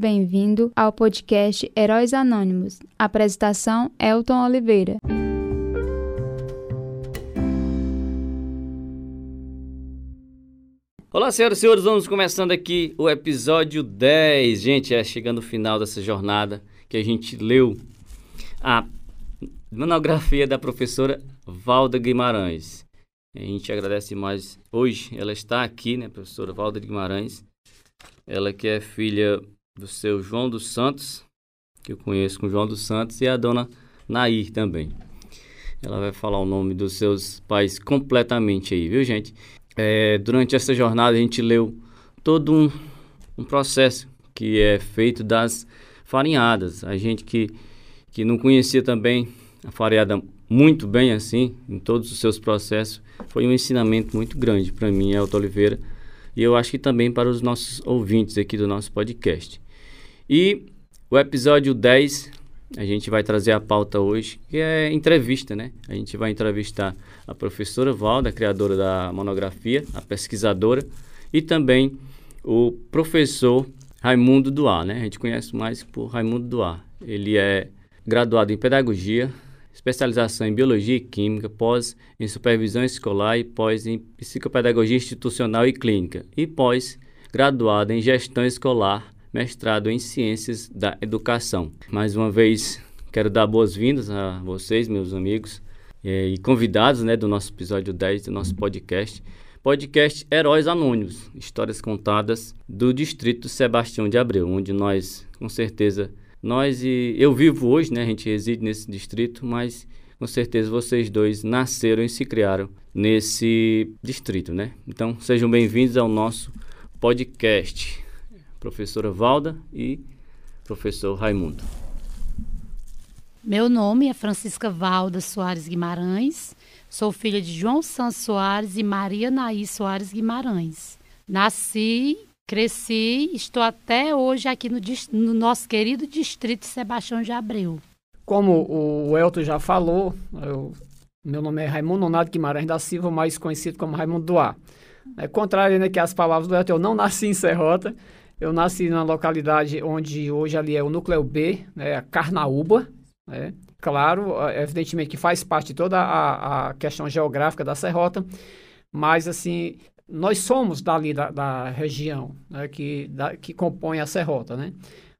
Bem-vindo ao podcast Heróis Anônimos. Apresentação: Elton Oliveira. Olá, senhoras e senhores, vamos começando aqui o episódio 10. Gente, é chegando o final dessa jornada que a gente leu a monografia da professora Valda Guimarães. A gente agradece mais. Hoje ela está aqui, né, professora Valda Guimarães. Ela que é filha do seu João dos Santos, que eu conheço com João dos Santos, e a dona Nair também. Ela vai falar o nome dos seus pais completamente aí, viu, gente? É, durante essa jornada a gente leu todo um, um processo que é feito das farinhadas. A gente que, que não conhecia também a farinhada muito bem assim, em todos os seus processos, foi um ensinamento muito grande para mim, Elton Oliveira, e eu acho que também para os nossos ouvintes aqui do nosso podcast. E o episódio 10, a gente vai trazer a pauta hoje, que é entrevista, né? A gente vai entrevistar a professora Valda, criadora da monografia, a pesquisadora, e também o professor Raimundo Duar, né? A gente conhece mais por Raimundo Duar. Ele é graduado em pedagogia, especialização em biologia e química, pós em supervisão escolar e pós em psicopedagogia institucional e clínica, e pós graduado em gestão escolar mestrado em Ciências da Educação. Mais uma vez, quero dar boas-vindas a vocês, meus amigos, eh, e convidados né, do nosso episódio 10 do nosso podcast. Podcast Heróis Anônimos, histórias contadas do distrito Sebastião de Abreu, onde nós, com certeza, nós e eu vivo hoje, né? A gente reside nesse distrito, mas com certeza vocês dois nasceram e se criaram nesse distrito, né? Então, sejam bem-vindos ao nosso podcast professora Valda e professor Raimundo. Meu nome é Francisca Valda Soares Guimarães, sou filha de João Santos Soares e Maria Naí Soares Guimarães. Nasci, cresci, estou até hoje aqui no, no nosso querido distrito de Sebastião de Abreu. Como o Elton já falou, eu, meu nome é Raimundo Nonato Guimarães da Silva, mais conhecido como Raimundo Duá. É contrário né, que as palavras do Elton, eu não nasci em Serrota, eu nasci na localidade onde hoje ali é o núcleo B, né, a Carnaúba, né? Claro, evidentemente que faz parte de toda a, a questão geográfica da Serrota, mas assim, nós somos dali da, da região né, que, da, que compõe a Serrota, né?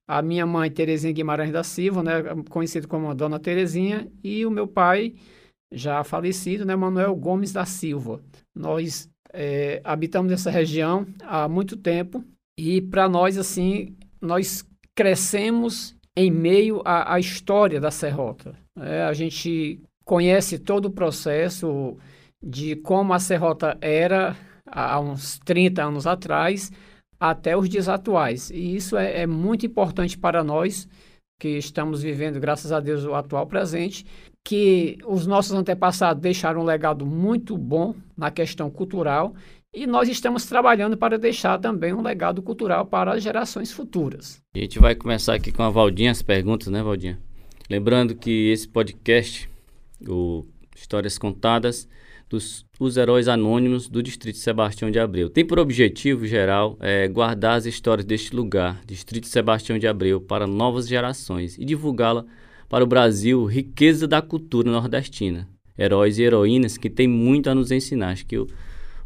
A minha mãe, Terezinha Guimarães da Silva, né, conhecido como Dona Terezinha, e o meu pai, já falecido, né, Manuel Gomes da Silva. Nós é, habitamos nessa região há muito tempo, e para nós, assim, nós crescemos em meio à, à história da Serrota. É, a gente conhece todo o processo de como a Serrota era há uns 30 anos atrás até os dias atuais. E isso é, é muito importante para nós que estamos vivendo, graças a Deus, o atual presente, que os nossos antepassados deixaram um legado muito bom na questão cultural e nós estamos trabalhando para deixar também um legado cultural para as gerações futuras. A gente vai começar aqui com a Valdinha, as perguntas, né, Valdinha? Lembrando que esse podcast, o Histórias Contadas, dos os heróis anônimos do Distrito Sebastião de Abreu. Tem por objetivo geral é, guardar as histórias deste lugar, Distrito Sebastião de Abreu, para novas gerações e divulgá-la para o Brasil, riqueza da cultura nordestina. Heróis e heroínas que têm muito a nos ensinar. Acho que o,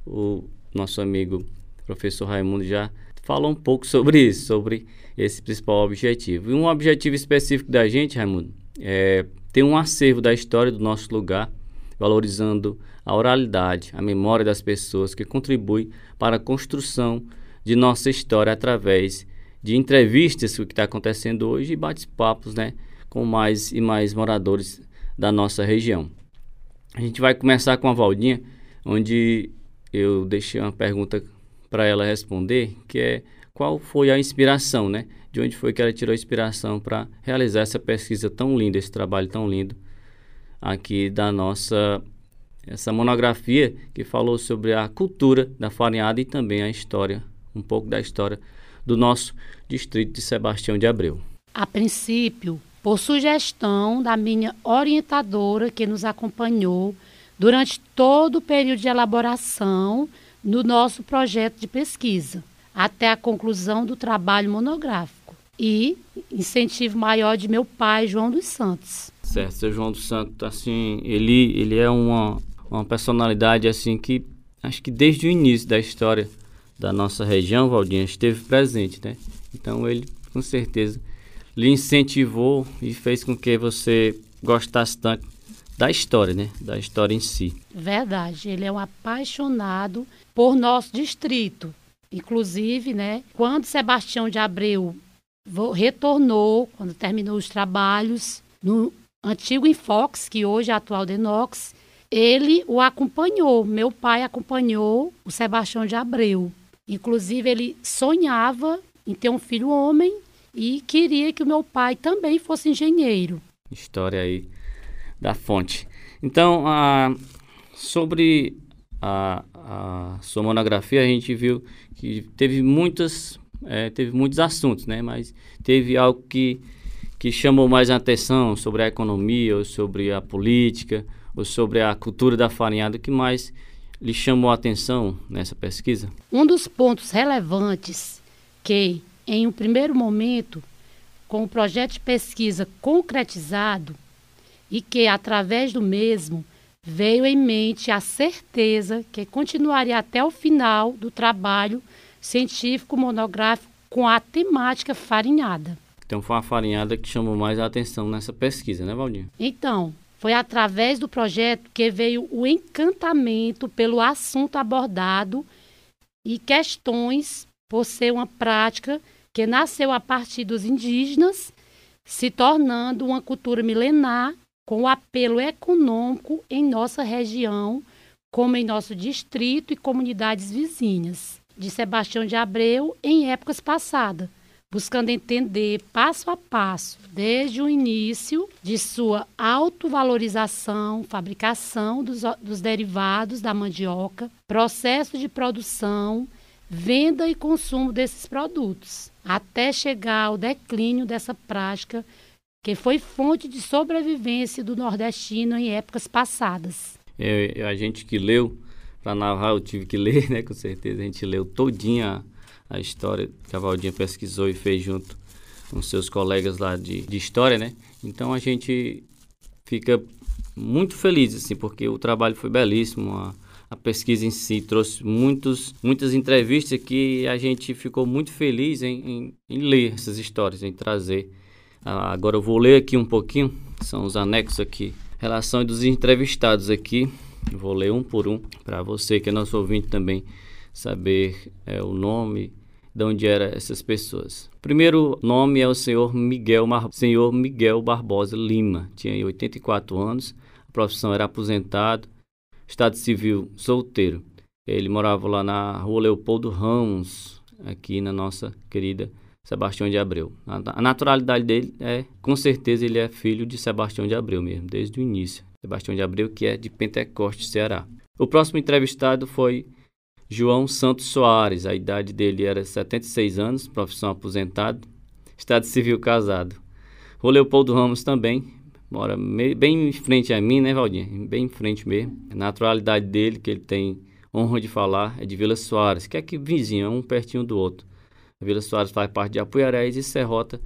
o nosso amigo professor Raimundo já falou um pouco sobre isso, sobre esse principal objetivo. E um objetivo específico da gente, Raimundo, é ter um acervo da história do nosso lugar, valorizando a oralidade, a memória das pessoas que contribuem para a construção de nossa história através de entrevistas, o que está acontecendo hoje, e bate-papos né, com mais e mais moradores da nossa região. A gente vai começar com a Valdinha, onde eu deixei uma pergunta para ela responder, que é qual foi a inspiração, né? De onde foi que ela tirou a inspiração para realizar essa pesquisa tão linda, esse trabalho tão lindo aqui da nossa essa monografia que falou sobre a cultura da farinhada e também a história, um pouco da história do nosso distrito de Sebastião de Abreu. A princípio, por sugestão da minha orientadora que nos acompanhou durante todo o período de elaboração no nosso projeto de pesquisa, até a conclusão do trabalho monográfico. e incentivo maior de meu pai, João dos Santos. Certo, seu João dos Santos, assim, ele, ele é uma, uma personalidade, assim, que acho que desde o início da história da nossa região, Valdinha, esteve presente, né? Então ele, com certeza, lhe incentivou e fez com que você gostasse tanto da história, né? Da história em si. Verdade, ele é um apaixonado por nosso distrito. Inclusive, né, quando Sebastião de Abreu retornou, quando terminou os trabalhos no antigo Infox, que hoje é atual Denox, ele o acompanhou. Meu pai acompanhou o Sebastião de Abreu. Inclusive, ele sonhava em ter um filho homem e queria que o meu pai também fosse engenheiro. História aí da fonte. Então, a, sobre a, a sua monografia, a gente viu que teve muitas é, teve muitos assuntos, né? Mas teve algo que, que chamou mais a atenção sobre a economia, ou sobre a política, ou sobre a cultura da farinhada, que mais lhe chamou a atenção nessa pesquisa? Um dos pontos relevantes que, em um primeiro momento, com o projeto de pesquisa concretizado e que, através do mesmo, veio em mente a certeza que continuaria até o final do trabalho científico monográfico com a temática farinhada. Então foi uma farinhada que chamou mais a atenção nessa pesquisa, né, Valdir? Então, foi através do projeto que veio o encantamento pelo assunto abordado e questões por ser uma prática que nasceu a partir dos indígenas, se tornando uma cultura milenar com o apelo econômico em nossa região, como em nosso distrito e comunidades vizinhas de Sebastião de Abreu em épocas passadas, buscando entender passo a passo, desde o início de sua autovalorização, fabricação dos, dos derivados da mandioca, processo de produção, venda e consumo desses produtos, até chegar ao declínio dessa prática que foi fonte de sobrevivência do nordestino em épocas passadas. É, a gente que leu para narrar eu tive que ler, né? Com certeza a gente leu todinha a, a história que a Valdinha pesquisou e fez junto com seus colegas lá de, de história, né? Então a gente fica muito feliz, assim, porque o trabalho foi belíssimo, a, a pesquisa em si trouxe muitos, muitas entrevistas que a gente ficou muito feliz em, em, em ler essas histórias, em trazer. Ah, agora eu vou ler aqui um pouquinho, são os anexos aqui, relação dos entrevistados aqui, Vou ler um por um para você que é nosso ouvinte também saber é, o nome de onde eram essas pessoas. Primeiro nome é o senhor Miguel, Mar... senhor Miguel Barbosa Lima, tinha 84 anos, a profissão era aposentado, estado civil solteiro. Ele morava lá na rua Leopoldo Ramos, aqui na nossa querida Sebastião de Abreu. A naturalidade dele é, com certeza, ele é filho de Sebastião de Abreu mesmo, desde o início. Sebastião de Abreu, que é de Pentecoste, Ceará. O próximo entrevistado foi João Santos Soares. A idade dele era 76 anos, profissão aposentado, estado civil casado. O Leopoldo Ramos também, mora bem em frente a mim, né, Valdinha? Bem em frente mesmo. A naturalidade dele, que ele tem honra de falar, é de Vila Soares, que é aqui vizinho, é um pertinho do outro. Vila Soares faz parte de Apuiarés e Serrota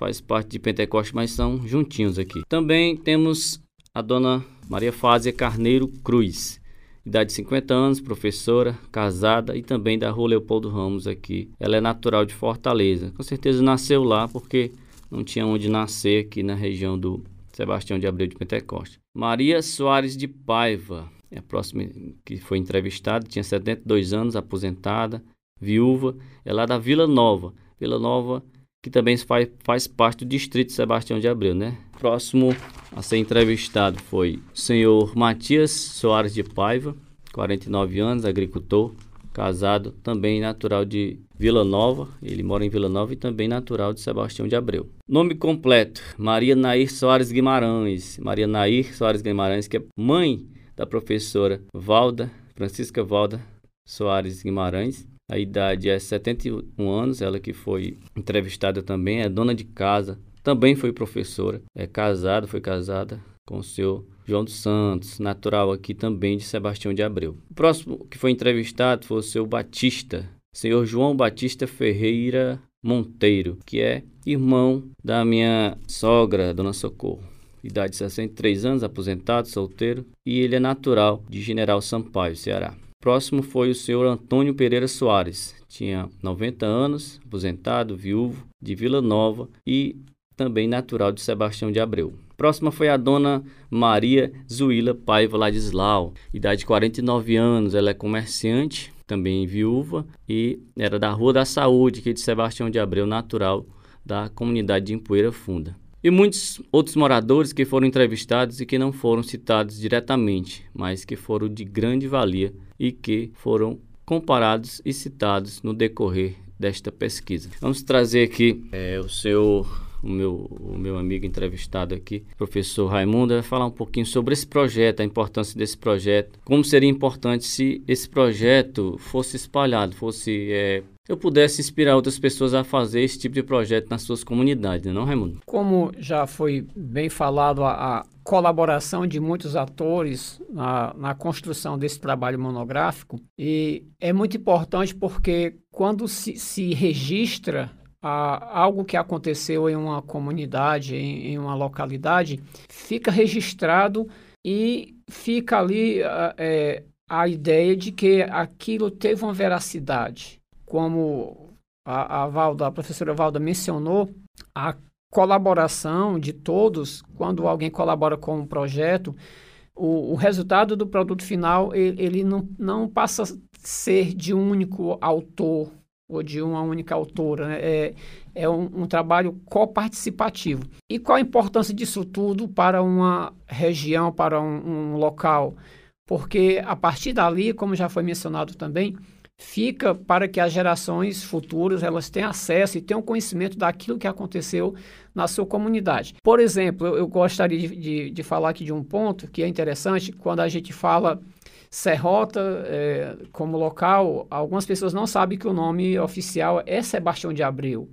faz parte de Pentecoste, mas são juntinhos aqui. Também temos a dona Maria Fázia Carneiro Cruz, idade de 50 anos, professora, casada e também da rua Leopoldo Ramos aqui. Ela é natural de Fortaleza. Com certeza nasceu lá porque não tinha onde nascer aqui na região do Sebastião de Abreu de Pentecoste. Maria Soares de Paiva, é a próxima que foi entrevistada, tinha 72 anos, aposentada, viúva, é lá da Vila Nova. Vila Nova que também faz, faz parte do distrito Sebastião de Abreu, né? Próximo a ser entrevistado foi o senhor Matias Soares de Paiva, 49 anos, agricultor, casado, também natural de Vila Nova, ele mora em Vila Nova e também natural de Sebastião de Abreu. Nome completo: Maria Nair Soares Guimarães. Maria Nair Soares Guimarães, que é mãe da professora Valda, Francisca Valda Soares Guimarães, a idade é 71 anos, ela que foi entrevistada também, é dona de casa, também foi professora, é casada, foi casada com o senhor João dos Santos, natural aqui também de Sebastião de Abreu. O próximo que foi entrevistado foi o seu Batista, senhor João Batista Ferreira Monteiro, que é irmão da minha sogra, Dona Socorro. Idade de 63 anos, aposentado, solteiro, e ele é natural de General Sampaio, Ceará. Próximo foi o senhor Antônio Pereira Soares, tinha 90 anos, aposentado, viúvo, de Vila Nova e também natural de Sebastião de Abreu. Próxima foi a dona Maria Zuila Paiva Ladislau, idade de 49 anos, ela é comerciante, também viúva e era da Rua da Saúde, que é de Sebastião de Abreu, natural da comunidade de Empoeira Funda. E muitos outros moradores que foram entrevistados e que não foram citados diretamente, mas que foram de grande valia e que foram comparados e citados no decorrer desta pesquisa. Vamos trazer aqui é, o senhor o meu, o meu amigo entrevistado aqui, professor Raimundo, vai falar um pouquinho sobre esse projeto, a importância desse projeto, como seria importante se esse projeto fosse espalhado, fosse é, eu pudesse inspirar outras pessoas a fazer esse tipo de projeto nas suas comunidades, não, Raimundo? Como já foi bem falado, a, a colaboração de muitos atores na, na, construção desse trabalho monográfico e é muito importante porque quando se, se registra a, algo que aconteceu em uma comunidade, em, em uma localidade, fica registrado e fica ali é, a ideia de que aquilo teve uma veracidade. Como a, a, Valda, a professora Valda mencionou, a colaboração de todos, quando alguém colabora com um projeto, o, o resultado do produto final ele, ele não, não passa a ser de um único autor ou de uma única autora. Né? É, é um, um trabalho coparticipativo. E qual a importância disso tudo para uma região, para um, um local? Porque a partir dali, como já foi mencionado também, fica para que as gerações futuras elas tenham acesso e tenham conhecimento daquilo que aconteceu na sua comunidade. Por exemplo, eu, eu gostaria de, de, de, falar aqui de um ponto que é interessante quando a gente fala Serrota é, como local, algumas pessoas não sabem que o nome oficial é Sebastião de Abreu.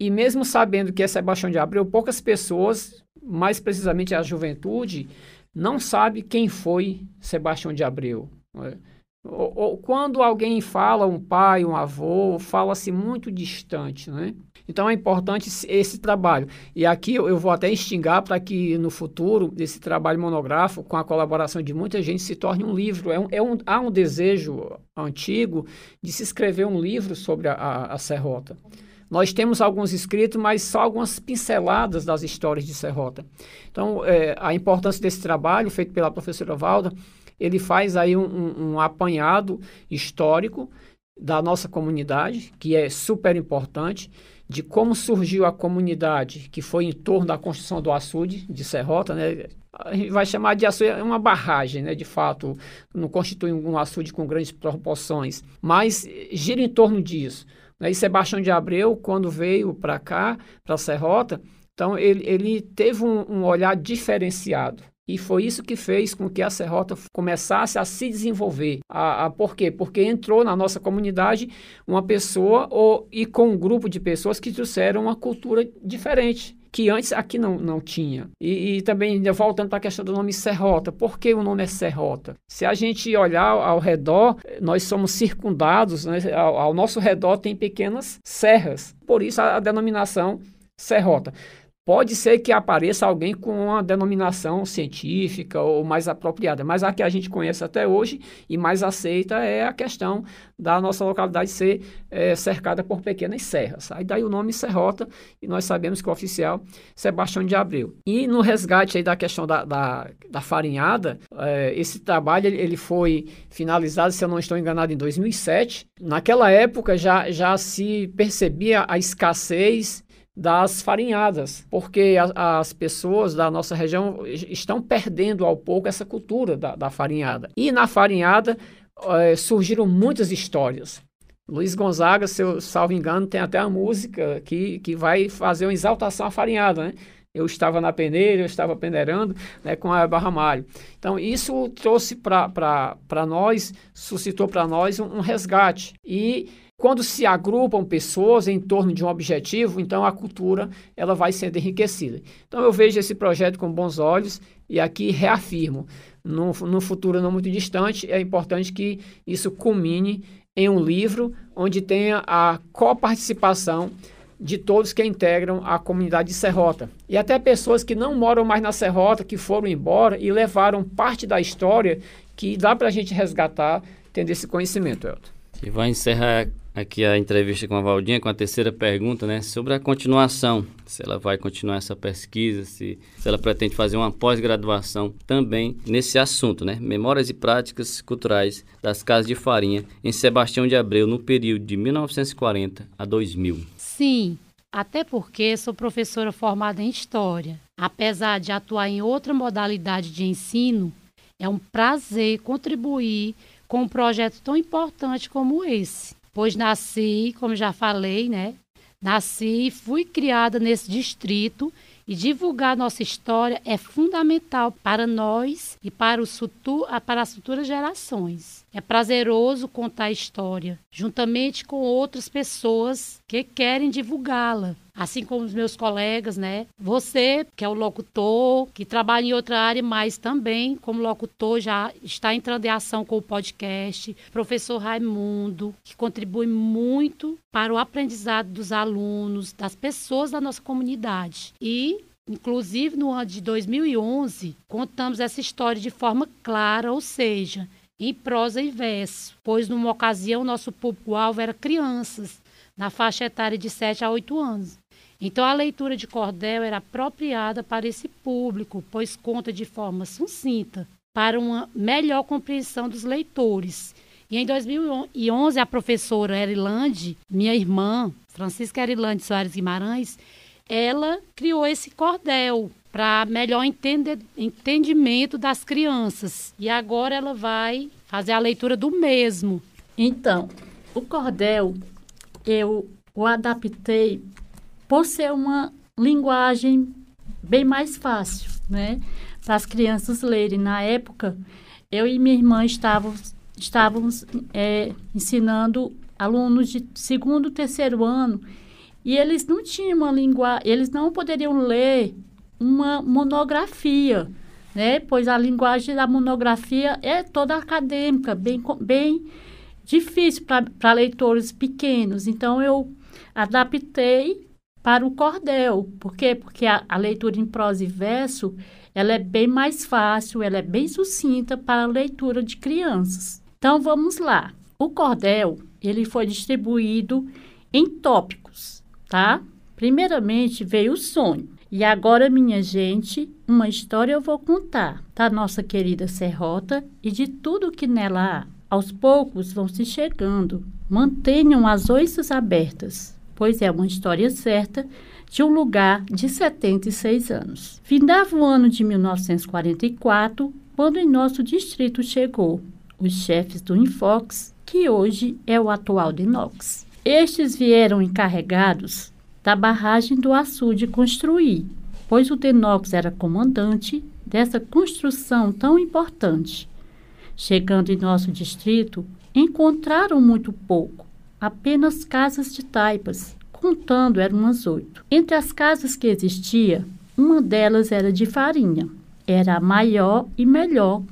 E mesmo sabendo que é Sebastião de Abreu, poucas pessoas, mais precisamente a juventude, não sabe quem foi Sebastião de Abreu. É? Ou, ou, quando alguém fala um pai, um avô, fala-se muito distante, né? Então é importante esse trabalho. E aqui eu, vou até instigar para que no futuro esse trabalho monográfico, com a colaboração de muita gente, se torne um livro. É um, é um, há um desejo antigo de se escrever um livro sobre a, a, a Serrota. Nós temos alguns escritos, mas só algumas pinceladas das histórias de Serrota. Então, é, a importância desse trabalho, feito pela professora Valda, ele faz aí um, um, um apanhado histórico da nossa comunidade, que é super importante, de como surgiu a comunidade que foi em torno da construção do açude de Serrota, né? A gente vai chamar de açude, é uma barragem, né? De fato, não constitui um açude com grandes proporções, mas gira em torno disso. Né? E Sebastião de Abreu, quando veio para cá, para Serrota, então ele, ele teve um, um olhar diferenciado. E foi isso que fez com que a Serrota começasse a se desenvolver. A, a, por quê? Porque entrou na nossa comunidade uma pessoa ou, e com um grupo de pessoas que trouxeram uma cultura diferente que antes aqui não, não tinha. E, e também, voltando para a questão do nome Serrota, por que o nome é Serrota? Se a gente olhar ao redor, nós somos circundados, né? ao, ao nosso redor tem pequenas serras, por isso a, a denominação Serrota. Pode ser que apareça alguém com uma denominação científica ou mais apropriada, mas a que a gente conhece até hoje e mais aceita é a questão da nossa localidade ser é, cercada por pequenas serras. Aí daí o nome Serrota, e nós sabemos que o oficial Sebastião de Abreu. E no resgate aí da questão da, da, da farinhada, é, esse trabalho ele foi finalizado, se eu não estou enganado, em 2007. Naquela época já, já se percebia a escassez das farinhadas, porque a, as pessoas da nossa região estão perdendo ao pouco essa cultura da, da farinhada. E na farinhada é, surgiram muitas histórias. Luiz Gonzaga, se eu salvo engano, tem até a música que, que vai fazer uma exaltação à farinhada, né? Eu estava na peneira, eu estava peneirando né, com a Barra Malho. Então, isso trouxe para nós, suscitou para nós um, um resgate. E quando se agrupam pessoas em torno de um objetivo, então a cultura ela vai sendo enriquecida. Então eu vejo esse projeto com bons olhos e aqui reafirmo, no, no futuro não muito distante, é importante que isso culmine em um livro onde tenha a coparticipação de todos que integram a comunidade de Serrota. E até pessoas que não moram mais na Serrota, que foram embora e levaram parte da história que dá para a gente resgatar tendo esse conhecimento, Elton. E vai encerrar aqui a entrevista com a Valdinha com a terceira pergunta, né, sobre a continuação, se ela vai continuar essa pesquisa, se, se ela pretende fazer uma pós-graduação também nesse assunto, né, memórias e práticas culturais das casas de farinha em Sebastião de Abreu no período de 1940 a 2000. Sim, até porque sou professora formada em História. Apesar de atuar em outra modalidade de ensino, é um prazer contribuir com um projeto tão importante como esse pois nasci, como já falei, né? Nasci e fui criada nesse distrito e divulgar nossa história é fundamental para nós e para, os para as futuras gerações. É prazeroso contar a história, juntamente com outras pessoas que querem divulgá-la. Assim como os meus colegas, né? Você, que é o locutor, que trabalha em outra área, mas também, como locutor, já está entrando em ação com o podcast. Professor Raimundo, que contribui muito para o aprendizado dos alunos, das pessoas da nossa comunidade. E Inclusive, no ano de 2011, contamos essa história de forma clara, ou seja, em prosa e verso, pois numa ocasião nosso público-alvo era crianças, na faixa etária de 7 a 8 anos. Então a leitura de cordel era apropriada para esse público, pois conta de forma sucinta para uma melhor compreensão dos leitores. E em 2011 a professora Erilande, minha irmã, Francisca Erilande Soares Guimarães, ela criou esse cordel para melhor entender, entendimento das crianças. E agora ela vai fazer a leitura do mesmo. Então, o cordel eu o adaptei por ser uma linguagem bem mais fácil, né? Para as crianças lerem. Na época, eu e minha irmã estávamos, estávamos é, ensinando alunos de segundo, terceiro ano e eles não tinham uma linguagem, eles não poderiam ler uma monografia, né? Pois a linguagem da monografia é toda acadêmica, bem, bem difícil para leitores pequenos. Então, eu adaptei para o cordel. Por quê? Porque a, a, leitura em prosa e verso, ela é bem mais fácil, ela é bem sucinta para a leitura de crianças. Então, vamos lá. O cordel, ele foi distribuído em tópicos tá? Primeiramente veio o sonho. E agora, minha gente, uma história eu vou contar da nossa querida Serrota e de tudo que nela há. Aos poucos vão se chegando. Mantenham as oiças abertas, pois é uma história certa de um lugar de 76 anos. Findava o ano de 1944, quando em nosso distrito chegou os chefes do Infox, que hoje é o atual Dinox. Estes vieram encarregados da barragem do açude construir, pois o Denox era comandante dessa construção tão importante. Chegando em nosso distrito, encontraram muito pouco, apenas casas de taipas, contando eram umas oito. Entre as casas que existia, uma delas era de farinha, era a maior e melhor,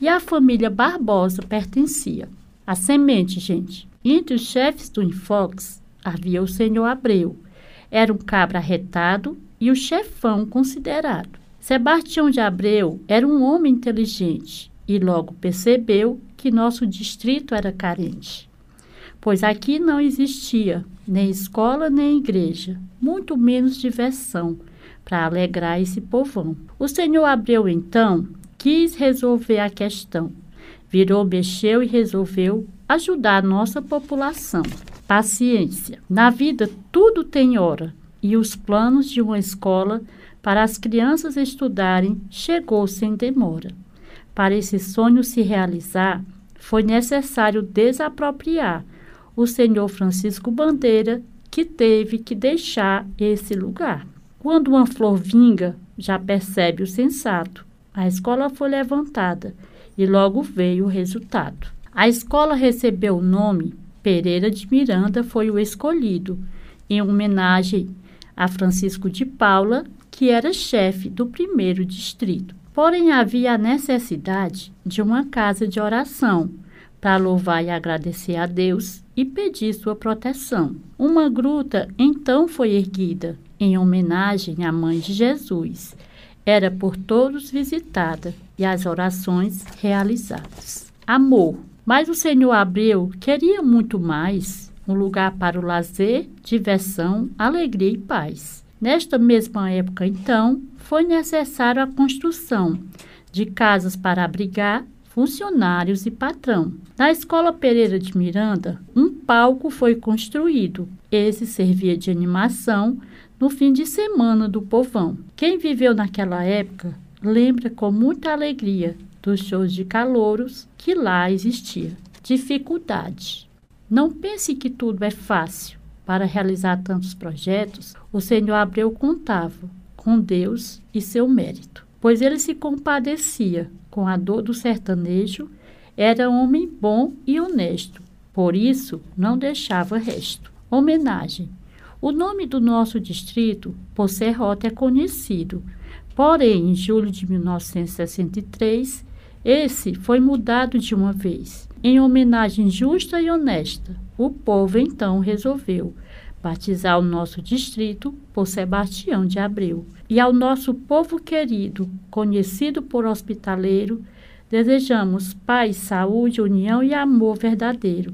e a família Barbosa pertencia. A semente, gente. Entre os chefes do Infox havia o senhor Abreu. Era um cabra arretado e o chefão considerado. Sebastião de Abreu era um homem inteligente e logo percebeu que nosso distrito era carente, pois aqui não existia nem escola nem igreja, muito menos diversão para alegrar esse povão. O senhor Abreu então quis resolver a questão. Virou, mexeu e resolveu ajudar a nossa população. Paciência. Na vida, tudo tem hora, e os planos de uma escola para as crianças estudarem chegou sem demora. Para esse sonho se realizar, foi necessário desapropriar o senhor Francisco Bandeira, que teve que deixar esse lugar. Quando uma flor vinga, já percebe o sensato. A escola foi levantada e logo veio o resultado. A escola recebeu o nome Pereira de Miranda foi o escolhido, em homenagem a Francisco de Paula, que era chefe do primeiro distrito. Porém, havia a necessidade de uma casa de oração para louvar e agradecer a Deus e pedir sua proteção. Uma gruta então foi erguida em homenagem à mãe de Jesus. Era por todos visitada e as orações realizadas. Amor. Mas o Senhor Abreu queria muito mais um lugar para o lazer, diversão, alegria e paz. Nesta mesma época, então, foi necessária a construção de casas para abrigar funcionários e patrão. Na Escola Pereira de Miranda, um palco foi construído. Esse servia de animação no fim de semana do povão. Quem viveu naquela época lembra com muita alegria dos shows de calouros que lá existia. Dificuldade. Não pense que tudo é fácil. Para realizar tantos projetos, o Senhor Abreu contava com Deus e seu mérito, pois ele se compadecia com a dor do sertanejo, era homem bom e honesto, por isso não deixava resto. Homenagem. O nome do nosso distrito, por Serrota, é conhecido, porém, em julho de 1963, esse foi mudado de uma vez. Em homenagem justa e honesta, o povo então resolveu batizar o nosso distrito por Sebastião de Abreu. E ao nosso povo querido, conhecido por hospitaleiro, desejamos paz, saúde, união e amor verdadeiro.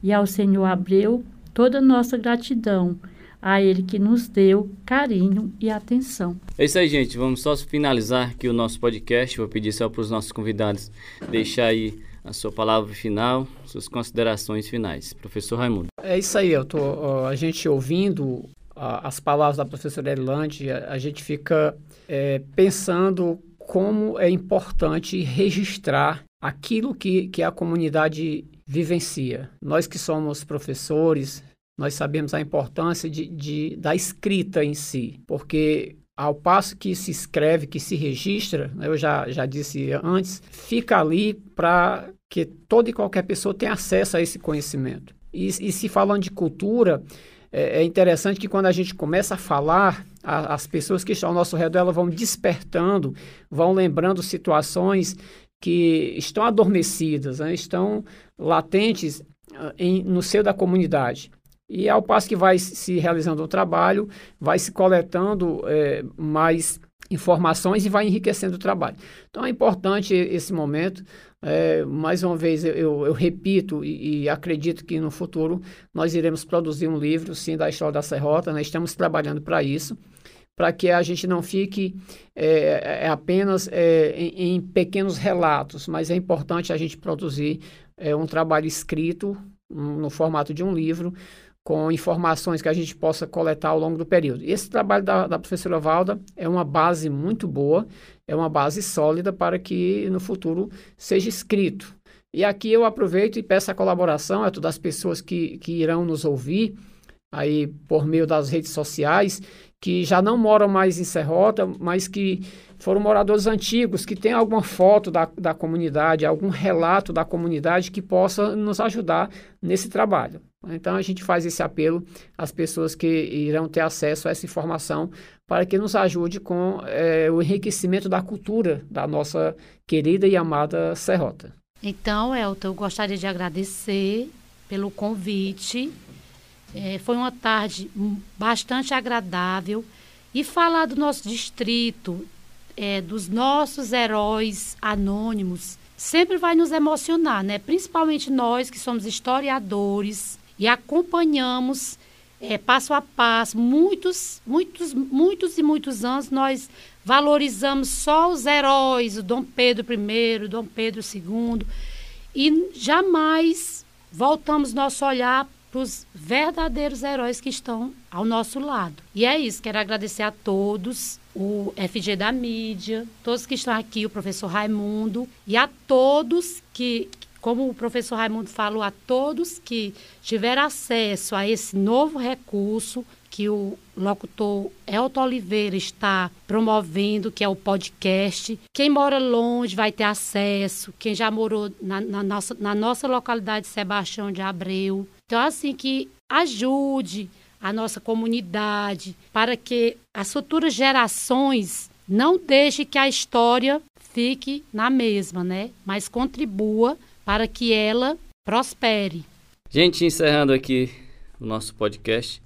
E ao Senhor Abreu, toda nossa gratidão a Ele que nos deu carinho e atenção. É isso aí, gente. Vamos só finalizar aqui o nosso podcast. Vou pedir só para os nossos convidados deixar aí a sua palavra final, suas considerações finais. Professor Raimundo. É isso aí, eu tô, uh, a gente ouvindo as palavras da professora Erlande, a, a gente fica é, pensando como é importante registrar aquilo que, que a comunidade vivencia. Nós que somos professores, nós sabemos a importância de, de, da escrita em si, porque ao passo que se escreve, que se registra, né, eu já, já disse antes, fica ali para que toda e qualquer pessoa tenha acesso a esse conhecimento. E, e se falando de cultura, é, é, interessante que quando a gente começa a falar, a, as pessoas que estão ao nosso redor elas vão despertando, vão lembrando situações que estão adormecidas, né, estão latentes uh, em, no seio da comunidade. E ao passo que vai se realizando o trabalho, vai se coletando é, mais informações e vai enriquecendo o trabalho. Então é importante esse momento. É, mais uma vez, eu, eu repito e, e, acredito que no futuro nós iremos produzir um livro, sim, da história da Serrota. Né? Estamos trabalhando para isso, para que a gente não fique é, é apenas é, em, em, pequenos relatos, mas é importante a gente produzir é, um trabalho escrito no formato de um livro, com informações que a gente possa coletar ao longo do período. Esse trabalho da, da professora Valda é uma base muito boa, é uma base sólida para que no futuro seja escrito. E aqui eu aproveito e peço a colaboração a todas as pessoas que, que irão nos ouvir aí por meio das redes sociais, que já não moram mais em Serrota, mas que foram moradores antigos, que tem alguma foto da, da comunidade, algum relato da comunidade que possa nos ajudar nesse trabalho. Então a gente faz esse apelo às pessoas que irão ter acesso a essa informação para que nos ajude com é, o enriquecimento da cultura da nossa querida e amada Serrota. Então, Elton, eu gostaria de agradecer pelo convite. É, foi uma tarde bastante agradável e falar do nosso distrito, é, dos nossos heróis anônimos, sempre vai nos emocionar, né? Principalmente nós que somos historiadores e acompanhamos é, passo a passo, muitos, muitos, muitos e muitos anos nós valorizamos só os heróis, o Dom Pedro I, Dom Pedro II, e jamais voltamos nosso olhar para os verdadeiros heróis que estão ao nosso lado. E é isso, quero agradecer a todos, o FG da mídia, todos que estão aqui, o professor Raimundo, e a todos que como o professor Raimundo falou, a todos que tiveram acesso a esse novo recurso que o locutor Elton Oliveira está promovendo, que é o podcast. Quem mora longe vai ter acesso, quem já morou na, na nossa, na nossa localidade Sebastião de Abreu. Então, assim, que ajude a nossa comunidade para que as futuras gerações não deixem que a história fique na mesma, né? Mas contribua para que ela prospere. Gente, encerrando aqui o nosso podcast,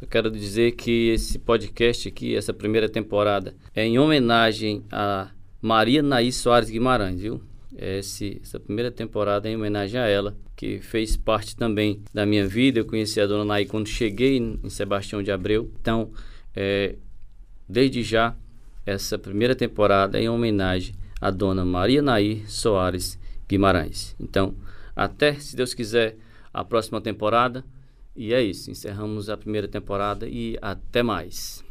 eu quero dizer que esse podcast aqui, essa primeira temporada, é em homenagem a Maria Naís Soares Guimarães, viu? Esse, essa primeira temporada é em homenagem a ela, que fez parte também da minha vida. Eu conheci a dona Naí quando cheguei em Sebastião de Abreu. Então, é, desde já, essa primeira temporada é em homenagem à dona Maria Naí Soares Guimarães. Então, até, se Deus quiser, a próxima temporada. E é isso, encerramos a primeira temporada e até mais.